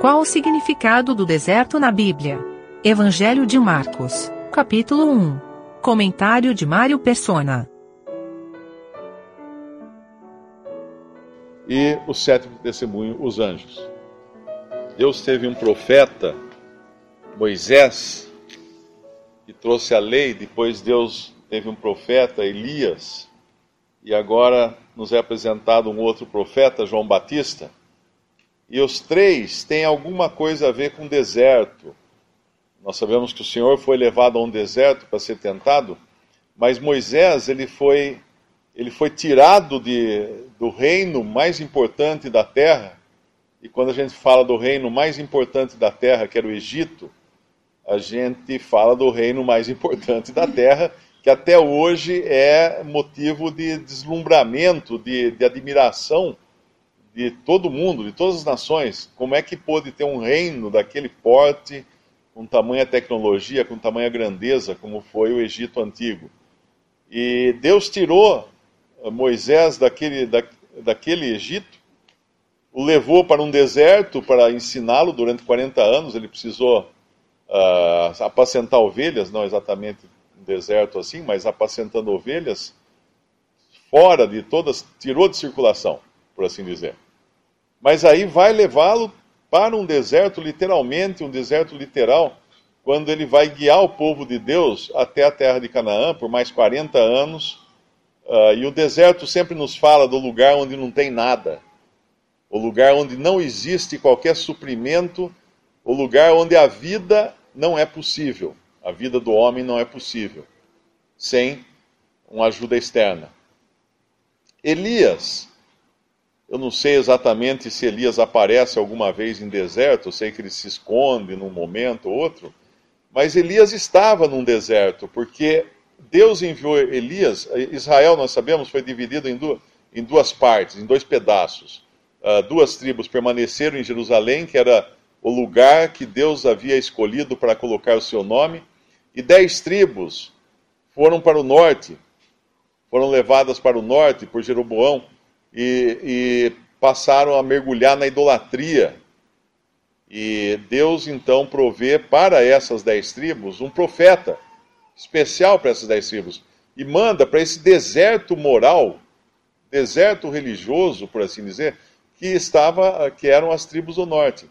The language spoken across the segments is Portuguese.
Qual o significado do deserto na Bíblia? Evangelho de Marcos, capítulo 1. Comentário de Mário Persona. E o sétimo testemunho, os anjos. Deus teve um profeta, Moisés, que trouxe a lei, depois Deus teve um profeta, Elias, e agora nos é apresentado um outro profeta, João Batista. E os três têm alguma coisa a ver com deserto. Nós sabemos que o Senhor foi levado a um deserto para ser tentado, mas Moisés ele foi ele foi tirado de, do reino mais importante da terra. E quando a gente fala do reino mais importante da terra, que era o Egito, a gente fala do reino mais importante da terra, que até hoje é motivo de deslumbramento, de, de admiração de todo mundo, de todas as nações. Como é que pôde ter um reino daquele porte, com tamanha tecnologia, com tamanha grandeza, como foi o Egito antigo? E Deus tirou Moisés daquele, da, daquele Egito, o levou para um deserto para ensiná-lo durante 40 anos. Ele precisou uh, apacentar ovelhas, não exatamente um deserto assim, mas apacentando ovelhas, fora de todas, tirou de circulação, por assim dizer. Mas aí vai levá-lo para um deserto, literalmente, um deserto literal, quando ele vai guiar o povo de Deus até a terra de Canaã por mais 40 anos. Uh, e o deserto sempre nos fala do lugar onde não tem nada, o lugar onde não existe qualquer suprimento, o lugar onde a vida não é possível, a vida do homem não é possível, sem uma ajuda externa. Elias, eu não sei exatamente se Elias aparece alguma vez em deserto, eu sei que ele se esconde num momento ou outro, mas Elias estava num deserto, porque Deus enviou Elias, Israel, nós sabemos, foi dividido em duas, partes, em dois pedaços. Uh, duas tribos permaneceram em Jerusalém, que era o lugar que Deus havia escolhido para colocar o seu nome, e dez tribos foram para o norte, foram levadas para o norte por Jeroboão e, e passaram a mergulhar na idolatria. E Deus então provê para essas dez tribos um profeta especial para essas dez tribos e manda para esse deserto moral, deserto religioso, por assim dizer, que estava, que eram as tribos do norte,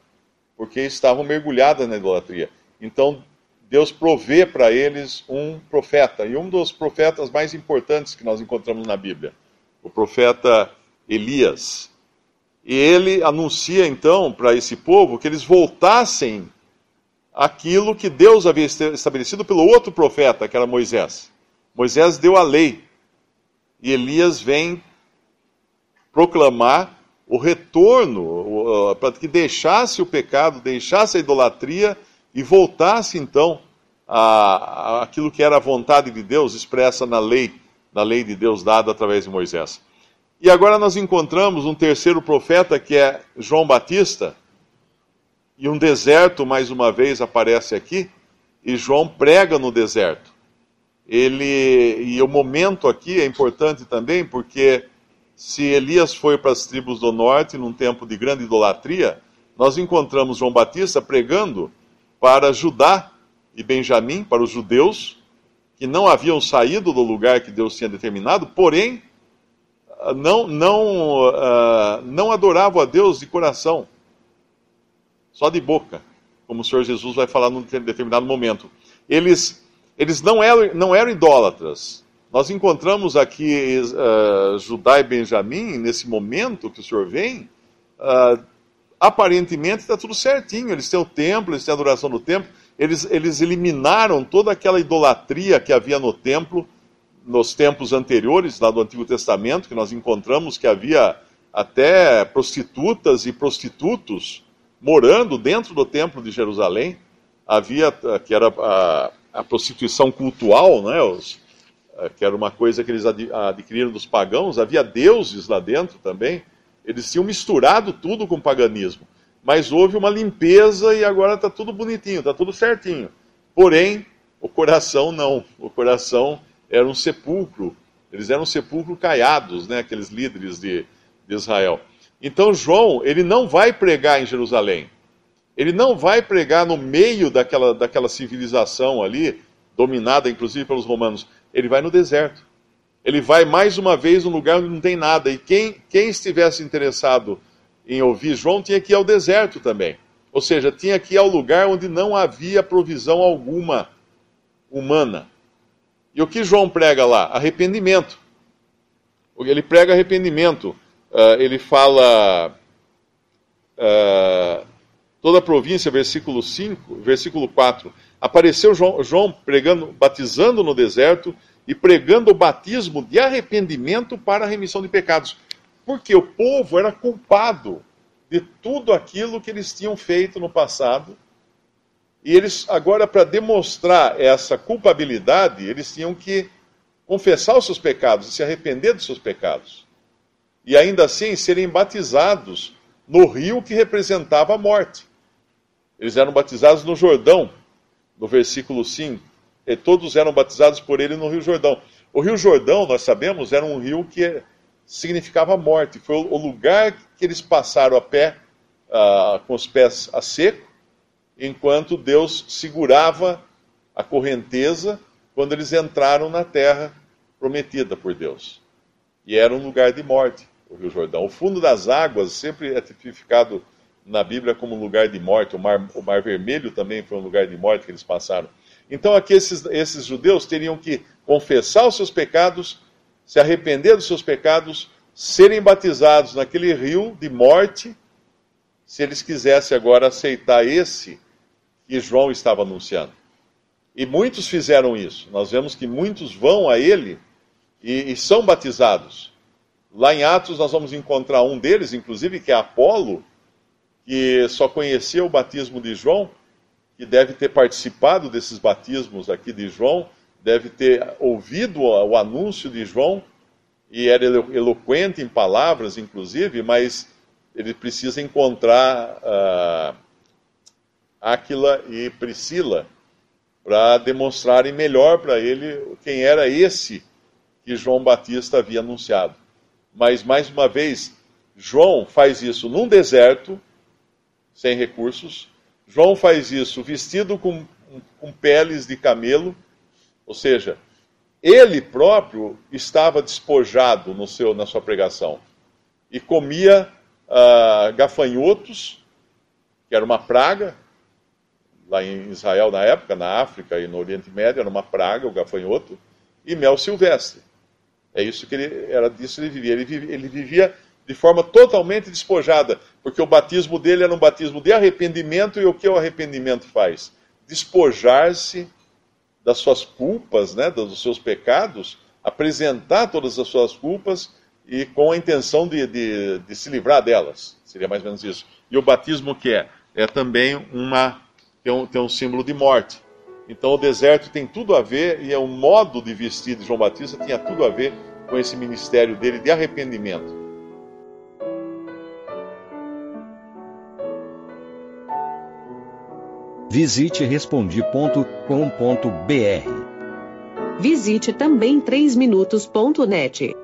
porque estavam mergulhadas na idolatria. Então Deus provê para eles um profeta e um dos profetas mais importantes que nós encontramos na Bíblia, o profeta Elias. E ele anuncia então para esse povo que eles voltassem aquilo que Deus havia estabelecido pelo outro profeta, que era Moisés. Moisés deu a lei e Elias vem proclamar o retorno, para que deixasse o pecado, deixasse a idolatria e voltasse então a, aquilo que era a vontade de Deus expressa na lei, na lei de Deus dada através de Moisés. E agora nós encontramos um terceiro profeta que é João Batista e um deserto, mais uma vez, aparece aqui, e João prega no deserto. Ele E o momento aqui é importante também, porque se Elias foi para as tribos do norte num tempo de grande idolatria, nós encontramos João Batista pregando para Judá e Benjamim, para os judeus, que não haviam saído do lugar que Deus tinha determinado, porém não, não, uh, não adoravam a Deus de coração só de boca, como o Senhor Jesus vai falar num determinado momento. Eles, eles não, eram, não eram idólatras. Nós encontramos aqui uh, Judá e Benjamim, nesse momento que o Senhor vem, uh, aparentemente está tudo certinho. Eles têm o templo, eles têm a adoração do templo, eles, eles eliminaram toda aquela idolatria que havia no templo, nos tempos anteriores, lá do Antigo Testamento, que nós encontramos que havia até prostitutas e prostitutos morando dentro do templo de Jerusalém. Havia, eh, que era a, a prostituição cultual, né, os, eh, que era uma coisa que eles adquiriram dos pagãos, havia deuses lá dentro também. Eles tinham misturado tudo com paganismo. Mas houve uma limpeza e agora está tudo bonitinho, está tudo certinho. Porém, o coração não. O coração era um sepulcro. Eles eram um sepulcro caiados, né, aqueles líderes de, de Israel. Então João, ele não vai pregar em Jerusalém. Ele não vai pregar no meio daquela, daquela civilização ali, dominada inclusive pelos romanos. Ele vai no deserto. Ele vai mais uma vez num lugar onde não tem nada. E quem, quem estivesse interessado em ouvir João tinha que ir ao deserto também. Ou seja, tinha que ir ao lugar onde não havia provisão alguma humana. E o que João prega lá? Arrependimento. Ele prega arrependimento. Uh, ele fala. Uh, toda a província, versículo 5, versículo 4. Apareceu João, João pregando, batizando no deserto e pregando o batismo de arrependimento para a remissão de pecados. Porque o povo era culpado de tudo aquilo que eles tinham feito no passado. E eles, agora, para demonstrar essa culpabilidade, eles tinham que confessar os seus pecados e se arrepender dos seus pecados. E ainda assim serem batizados no rio que representava a morte. Eles eram batizados no Jordão, no versículo 5. E todos eram batizados por ele no Rio Jordão. O Rio Jordão, nós sabemos, era um rio que significava morte. Foi o lugar que eles passaram a pé, uh, com os pés a seco, enquanto Deus segurava a correnteza quando eles entraram na terra prometida por Deus. E era um lugar de morte, o Rio Jordão. O fundo das águas sempre é tipificado na Bíblia como um lugar de morte. O mar, o mar Vermelho também foi um lugar de morte que eles passaram. Então aqui esses, esses judeus teriam que confessar os seus pecados, se arrepender dos seus pecados, serem batizados naquele rio de morte, se eles quisessem agora aceitar esse que João estava anunciando. E muitos fizeram isso. Nós vemos que muitos vão a ele e, e são batizados. Lá em Atos nós vamos encontrar um deles, inclusive, que é Apolo, que só conhecia o batismo de João, que deve ter participado desses batismos aqui de João, deve ter ouvido o anúncio de João, e era eloquente em palavras, inclusive, mas ele precisa encontrar uh, Áquila e Priscila para demonstrarem melhor para ele quem era esse que João Batista havia anunciado. Mas, mais uma vez, João faz isso num deserto, sem recursos. João faz isso vestido com, com peles de camelo, ou seja, ele próprio estava despojado no seu, na sua pregação e comia uh, gafanhotos, que era uma praga, lá em Israel na época, na África e no Oriente Médio, era uma praga o gafanhoto, e mel silvestre. É isso que ele era disso ele vivia. Ele vivia, ele vivia de forma totalmente despojada, porque o batismo dele era um batismo de arrependimento, e o que o arrependimento faz? Despojar-se das suas culpas, né, dos seus pecados, apresentar todas as suas culpas e com a intenção de, de, de se livrar delas. Seria mais ou menos isso. E o batismo que é? É também uma tem um, tem um símbolo de morte. Então o deserto tem tudo a ver, e é o modo de vestir de João Batista tinha tudo a ver com esse ministério dele de arrependimento. Visite respondi.com.br. Visite também 3minutos.net.